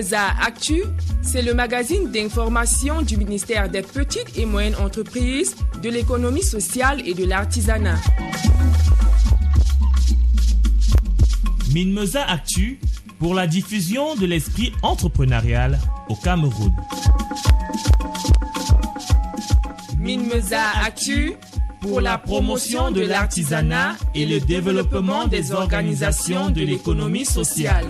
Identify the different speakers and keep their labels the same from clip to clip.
Speaker 1: Mimeza Actu, c'est le magazine d'information du ministère des Petites et Moyennes Entreprises, de l'économie sociale et de l'artisanat.
Speaker 2: Minmeza Actu pour la diffusion de l'esprit entrepreneurial au Cameroun.
Speaker 1: Minmeza Actu pour la promotion de l'artisanat et le développement des organisations de l'économie sociale.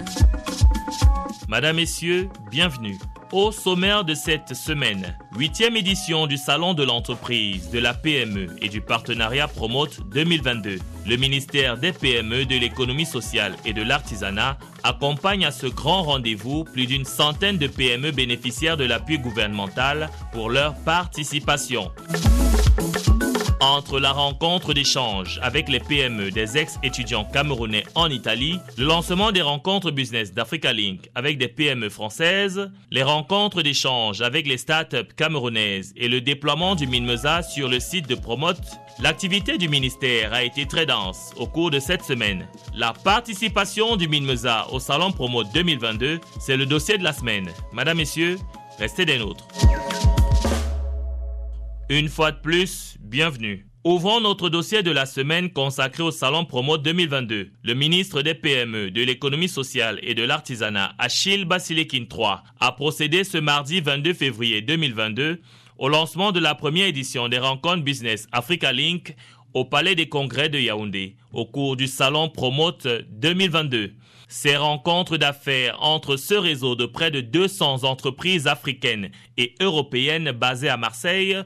Speaker 2: Madame, Messieurs, bienvenue. Au sommaire de cette semaine, huitième édition du Salon de l'entreprise, de la PME et du partenariat Promote 2022. Le ministère des PME, de l'économie sociale et de l'artisanat accompagne à ce grand rendez-vous plus d'une centaine de PME bénéficiaires de l'appui gouvernemental pour leur participation. Entre la rencontre d'échange avec les PME des ex-étudiants camerounais en Italie, le lancement des rencontres business d'Africa Link avec des PME françaises, les rencontres d'échange avec les startups camerounaises et le déploiement du Minmesa sur le site de Promote, l'activité du ministère a été très dense au cours de cette semaine. La participation du Minmesa au Salon Promote 2022, c'est le dossier de la semaine. Madame, Messieurs, restez des nôtres. Une fois de plus, bienvenue. Ouvrons notre dossier de la semaine consacré au Salon Promo 2022. Le ministre des PME, de l'économie sociale et de l'artisanat, Achille Basilikin III, a procédé ce mardi 22 février 2022 au lancement de la première édition des rencontres Business Africa Link au Palais des Congrès de Yaoundé au cours du Salon Promote 2022. Ces rencontres d'affaires entre ce réseau de près de 200 entreprises africaines et européennes basées à Marseille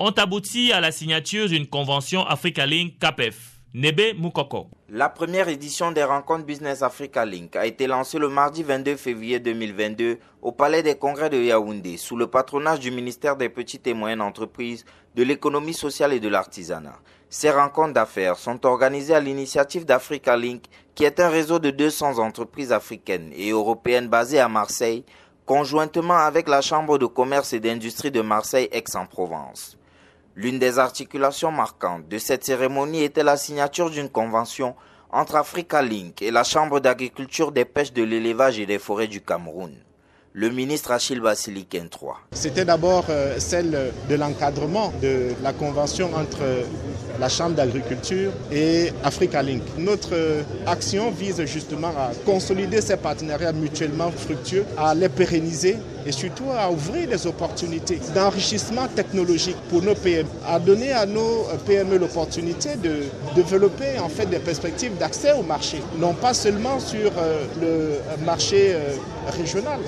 Speaker 2: ont abouti à la signature d'une convention Africa Link CAPEF. Nebe Mukoko.
Speaker 3: La première édition des rencontres Business Africa Link a été lancée le mardi 22 février 2022 au Palais des Congrès de Yaoundé sous le patronage du ministère des Petites et Moyennes Entreprises, de l'économie sociale et de l'artisanat. Ces rencontres d'affaires sont organisées à l'initiative d'Africa Link, qui est un réseau de 200 entreprises africaines et européennes basées à Marseille, conjointement avec la Chambre de commerce et d'industrie de Marseille-Aix-en-Provence. L'une des articulations marquantes de cette cérémonie était la signature d'une convention entre Africa Link et la Chambre d'agriculture des pêches de l'élevage et des forêts du Cameroun le ministre Achille Bassiliken III.
Speaker 4: C'était d'abord euh, celle de l'encadrement de la convention entre la Chambre d'agriculture et Africa Link. Notre euh, action vise justement à consolider ces partenariats mutuellement fructueux, à les pérenniser et surtout à ouvrir les opportunités d'enrichissement technologique pour nos PME, à donner à nos PME l'opportunité de développer en fait des perspectives d'accès au marché, non pas seulement sur euh, le marché régional,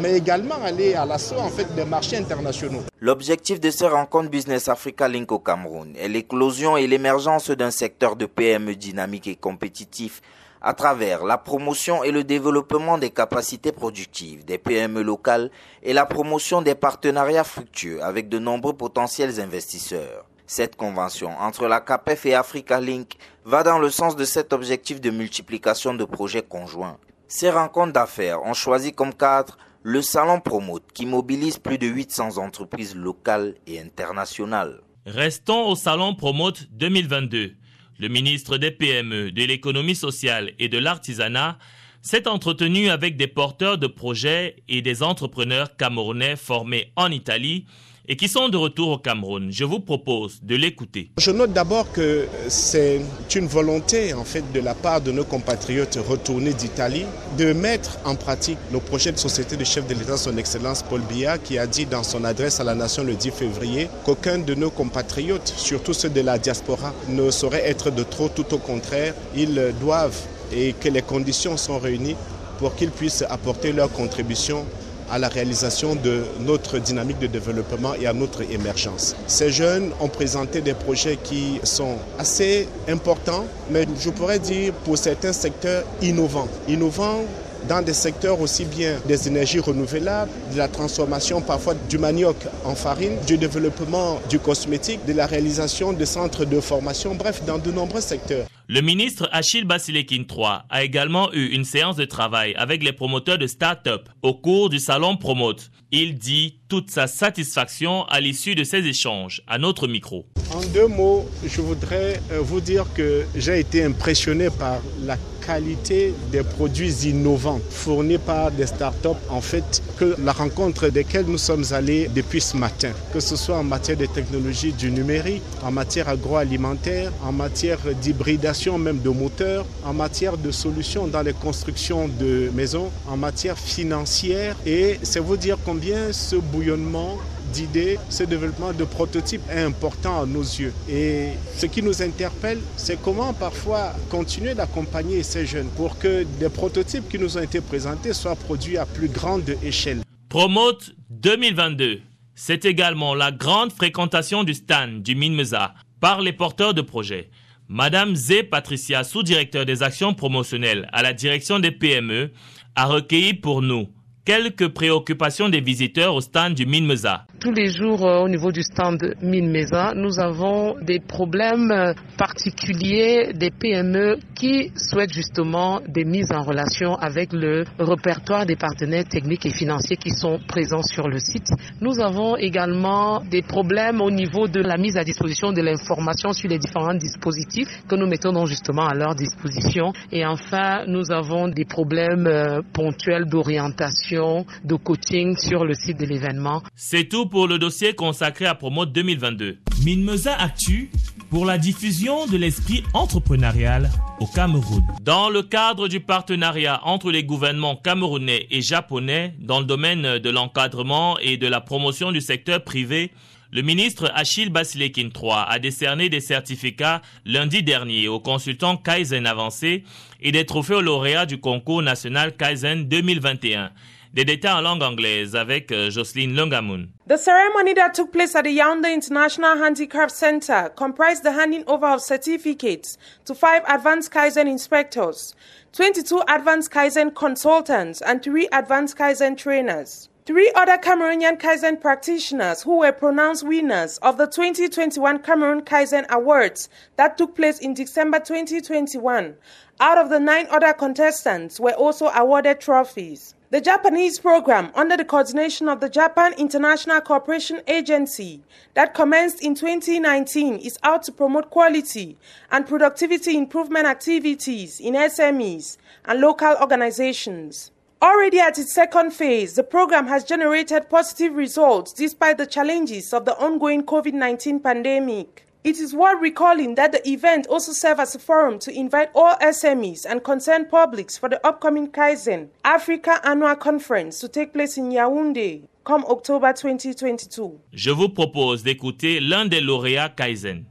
Speaker 4: mais également aller à l'assaut en fait des marchés internationaux.
Speaker 3: L'objectif de ces rencontres Business Africa Link au Cameroun est l'éclosion et l'émergence d'un secteur de PME dynamique et compétitif à travers la promotion et le développement des capacités productives des PME locales et la promotion des partenariats fructueux avec de nombreux potentiels investisseurs. Cette convention entre la CAPEF et Africa Link va dans le sens de cet objectif de multiplication de projets conjoints. Ces rencontres d'affaires ont choisi comme cadre le salon Promote qui mobilise plus de 800 entreprises locales et internationales.
Speaker 2: Restons au salon Promote 2022. Le ministre des PME, de l'économie sociale et de l'artisanat s'est entretenu avec des porteurs de projets et des entrepreneurs camerounais formés en Italie et qui sont de retour au Cameroun. Je vous propose de l'écouter.
Speaker 4: Je note d'abord que c'est une volonté en fait de la part de nos compatriotes retournés d'Italie de mettre en pratique le projet de société de chef de l'État, son Excellence Paul Biya, qui a dit dans son adresse à la nation le 10 février qu'aucun de nos compatriotes, surtout ceux de la diaspora, ne saurait être de trop, tout au contraire, ils doivent et que les conditions sont réunies pour qu'ils puissent apporter leur contribution à la réalisation de notre dynamique de développement et à notre émergence. Ces jeunes ont présenté des projets qui sont assez importants, mais je pourrais dire pour certains secteurs innovants. Innovants dans des secteurs aussi bien des énergies renouvelables, de la transformation parfois du manioc en farine, du développement du cosmétique, de la réalisation de centres de formation, bref, dans de nombreux secteurs.
Speaker 2: Le ministre Achille Basilekin III a également eu une séance de travail avec les promoteurs de start-up au cours du salon Promote. Il dit toute sa satisfaction à l'issue de ces échanges à notre micro.
Speaker 4: En deux mots, je voudrais euh, vous dire que j'ai été impressionné par la des produits innovants fournis par des startups, en fait, que la rencontre desquelles nous sommes allés depuis ce matin, que ce soit en matière de technologie du numérique, en matière agroalimentaire, en matière d'hybridation même de moteurs, en matière de solutions dans les constructions de maisons, en matière financière. Et c'est vous dire combien ce bouillonnement d'idées, ce développement de prototypes est important à nos yeux. Et ce qui nous interpelle, c'est comment parfois continuer d'accompagner ces jeunes pour que des prototypes qui nous ont été présentés soient produits à plus grande échelle.
Speaker 2: Promote 2022. C'est également la grande fréquentation du stand du MINMESA par les porteurs de projets. Madame Zé Patricia, sous-directeur des actions promotionnelles à la direction des PME, a recueilli pour nous quelques préoccupations des visiteurs au stand du Minmeza.
Speaker 5: Tous les jours euh, au niveau du stand Minmeza, nous avons des problèmes euh, particuliers des PME qui souhaitent justement des mises en relation avec le répertoire des partenaires techniques et financiers qui sont présents sur le site. Nous avons également des problèmes au niveau de la mise à disposition de l'information sur les différents dispositifs que nous mettons justement à leur disposition. Et enfin, nous avons des problèmes euh, ponctuels d'orientation de coaching sur le site de l'événement.
Speaker 2: C'est tout pour le dossier consacré à Promo 2022.
Speaker 1: Minmeza Actu pour la diffusion de l'esprit entrepreneurial au Cameroun.
Speaker 2: Dans le cadre du partenariat entre les gouvernements camerounais et japonais dans le domaine de l'encadrement et de la promotion du secteur privé, le ministre Achille Basilekin III a décerné des certificats lundi dernier aux consultants Kaizen avancés et des trophées aux lauréats du concours national Kaizen 2021. Des détails en langue anglaise avec euh, Jocelyne.
Speaker 6: The ceremony that took place at the Yaoundé International Handicraft Center comprised the handing over of certificates to five advanced Kaizen inspectors, 22 advanced Kaizen consultants, and three advanced Kaizen trainers. Three other Cameroonian Kaizen practitioners who were pronounced winners of the 2021 Cameroon Kaizen Awards that took place in December 2021 out of the nine other contestants were also awarded trophies. The Japanese program, under the coordination of the Japan International Cooperation Agency, that commenced in 2019, is out to promote quality and productivity improvement activities in SMEs and local organizations. Already at its second phase, the program has generated positive results despite the challenges of the ongoing COVID 19 pandemic. It is worth recalling that the event also served as a forum to invite all SMEs and concerned publics for the upcoming Kaizen Africa Annual Conference to take place in Yaoundé come October 2022.
Speaker 2: Je vous propose d'écouter l'un des lauréats Kaizen.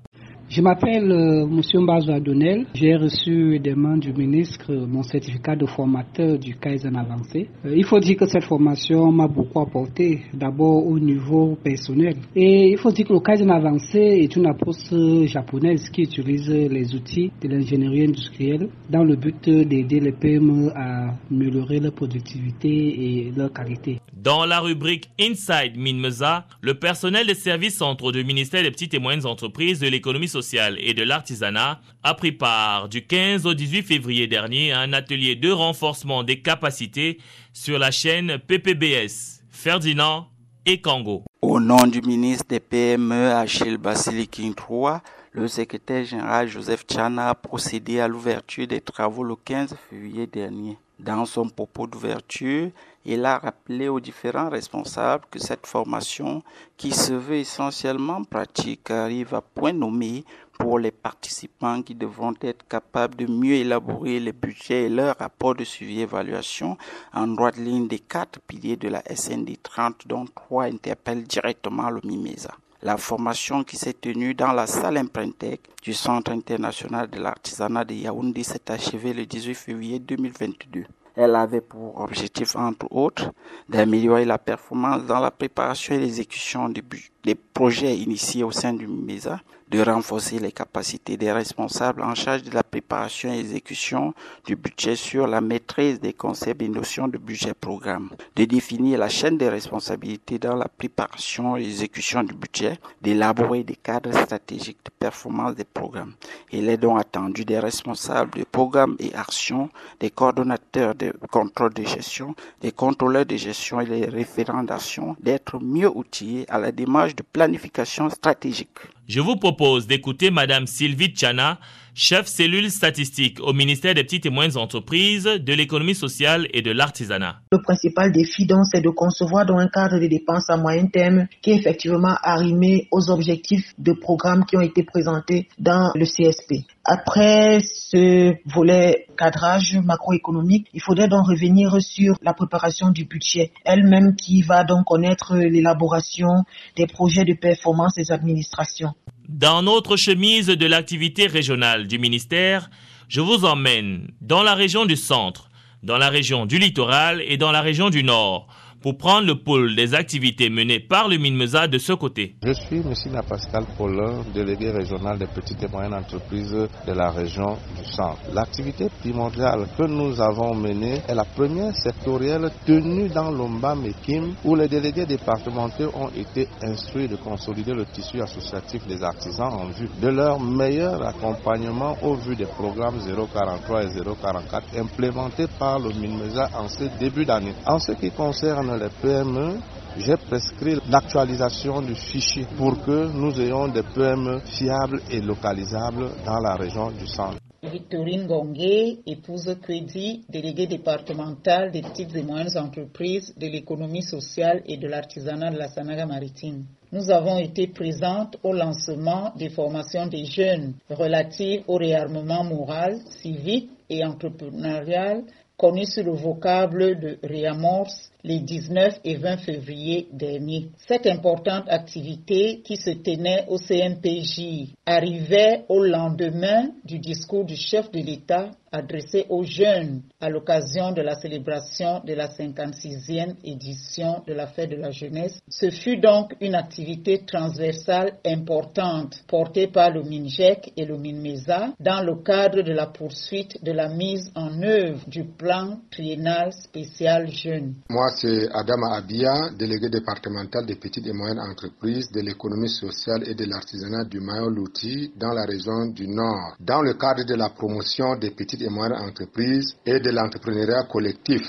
Speaker 7: Je m'appelle euh, Monsieur Adonel. J'ai reçu des mains du ministre mon certificat de formateur du Kaizen avancé. Euh, il faut dire que cette formation m'a beaucoup apporté, d'abord au niveau personnel. Et il faut dire que le Kaizen avancé est une approche japonaise qui utilise les outils de l'ingénierie industrielle dans le but d'aider les PME à améliorer leur productivité et leur qualité.
Speaker 2: Dans la rubrique Inside Minmeza, le personnel des services centraux du ministère des petites et moyennes entreprises de l'économie sociale et de l'artisanat a pris part du 15 au 18 février dernier à un atelier de renforcement des capacités sur la chaîne PPBS. Ferdinand et Congo.
Speaker 8: Au nom du ministre des PME Achille Basilikin III, le secrétaire général Joseph Chana a procédé à l'ouverture des travaux le 15 février dernier. Dans son propos d'ouverture, il a rappelé aux différents responsables que cette formation, qui se veut essentiellement pratique, arrive à point nommé pour les participants qui devront être capables de mieux élaborer les budgets et leurs rapports de suivi évaluation en droite ligne des quatre piliers de la SND 30 dont trois interpellent directement le MIMESA. La formation qui s'est tenue dans la salle Imprintec du Centre international de l'artisanat de Yaoundé s'est achevée le 18 février 2022. Elle avait pour objectif, entre autres, d'améliorer la performance dans la préparation et l'exécution des projets initiés au sein du MESA, de renforcer les capacités des responsables en charge de la préparation et exécution du budget sur la maîtrise des concepts et notions de budget programme, de définir la chaîne des responsabilités dans la préparation et exécution du budget, d'élaborer des cadres stratégiques de performance des programmes. Il est donc attendu des responsables de programmes et actions, des coordonnateurs de contrôle de gestion, des contrôleurs de gestion et des référents d'action d'être mieux outillés à la démarche de planification stratégique.
Speaker 2: Je vous propose d'écouter Madame Sylvie Tchana, chef cellule statistique au ministère des petites et moyennes entreprises, de l'économie sociale et de l'artisanat.
Speaker 9: Le principal défi donc c'est de concevoir dans un cadre de dépenses à moyen terme qui est effectivement arrimé aux objectifs de programmes qui ont été présentés dans le CSP. Après ce volet cadrage macroéconomique, il faudrait donc revenir sur la préparation du budget elle-même qui va donc connaître l'élaboration des projets de performance des administrations.
Speaker 2: Dans notre chemise de l'activité régionale du ministère, je vous emmène dans la région du centre, dans la région du littoral et dans la région du nord pour prendre le pôle des activités menées par le MINMESA de ce côté.
Speaker 10: Je suis M. Pascal Paulin, délégué régional des petites et moyennes entreprises de la région du centre. L'activité primordiale que nous avons menée est la première sectorielle tenue dans l'Omba Mekim où les délégués départementaux ont été instruits de consolider le tissu associatif des artisans en vue de leur meilleur accompagnement au vu des programmes 043 et 044 implémentés par le MINMESA en ce début d'année. En ce qui concerne les PME, j'ai prescrit l'actualisation du fichier pour que nous ayons des PME fiables et localisables dans la région du centre.
Speaker 11: Victorine Gonguet, épouse Crédit, déléguée départementale des petites et moyennes entreprises de l'économie sociale et de l'artisanat de la Sanaga maritime. Nous avons été présentes au lancement des formations des jeunes relatives au réarmement moral, civique et entrepreneurial connu sous le vocable de réamorce les 19 et 20 février dernier. Cette importante activité qui se tenait au CNPJ arrivait au lendemain du discours du chef de l'État adressé aux jeunes à l'occasion de la célébration de la 56e édition de la fête de la jeunesse. Ce fut donc une activité transversale importante portée par le MINJEC et le MINMESA dans le cadre de la poursuite de la mise en œuvre du plan triennal spécial jeunes.
Speaker 12: C'est Adama Abia, délégué départemental des petites et moyennes entreprises de l'économie sociale et de l'artisanat du Mayo-Louti dans la région du Nord. Dans le cadre de la promotion des petites et moyennes entreprises et de l'entrepreneuriat collectif.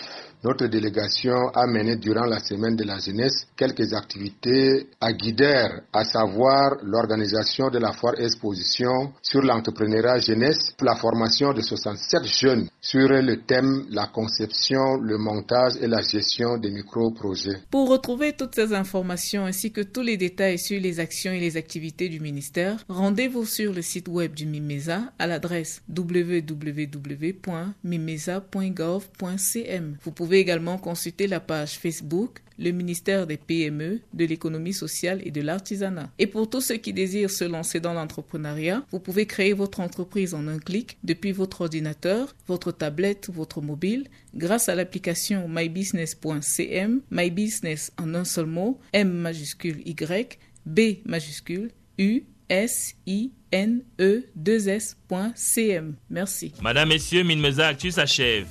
Speaker 12: Notre délégation a mené durant la semaine de la jeunesse quelques activités à Guidère, à savoir l'organisation de la foire exposition sur l'entrepreneuriat jeunesse, la formation de 67 jeunes sur le thème la conception, le montage et la gestion des micro-projets.
Speaker 1: Pour retrouver toutes ces informations ainsi que tous les détails sur les actions et les activités du ministère, rendez-vous sur le site web du MIMESA à l'adresse www.mimesa.gov.cm. Vous pouvez également consulter la page Facebook le ministère des PME, de l'économie sociale et de l'artisanat. Et pour tous ceux qui désirent se lancer dans l'entrepreneuriat, vous pouvez créer votre entreprise en un clic depuis votre ordinateur, votre tablette votre mobile grâce à l'application mybusiness.cm, mybusiness en un seul mot, M majuscule Y, B majuscule U S I N E 2 S.cm. Merci.
Speaker 2: Madame, Messieurs, Minmeza Actu s'achève.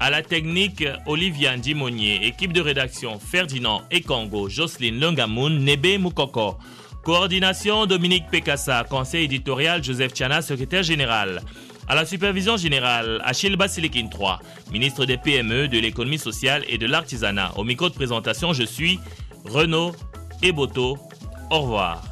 Speaker 2: À la technique, Olivier Dimonier, équipe de rédaction Ferdinand Ekongo, Jocelyne Lungamoun, Nebe Moukoko. Coordination Dominique Pekassa, conseil éditorial Joseph Tiana, secrétaire général. À la supervision générale, Achille Basilikin 3, ministre des PME, de l'économie sociale et de l'artisanat. Au micro de présentation, je suis Renaud Eboto. Au revoir.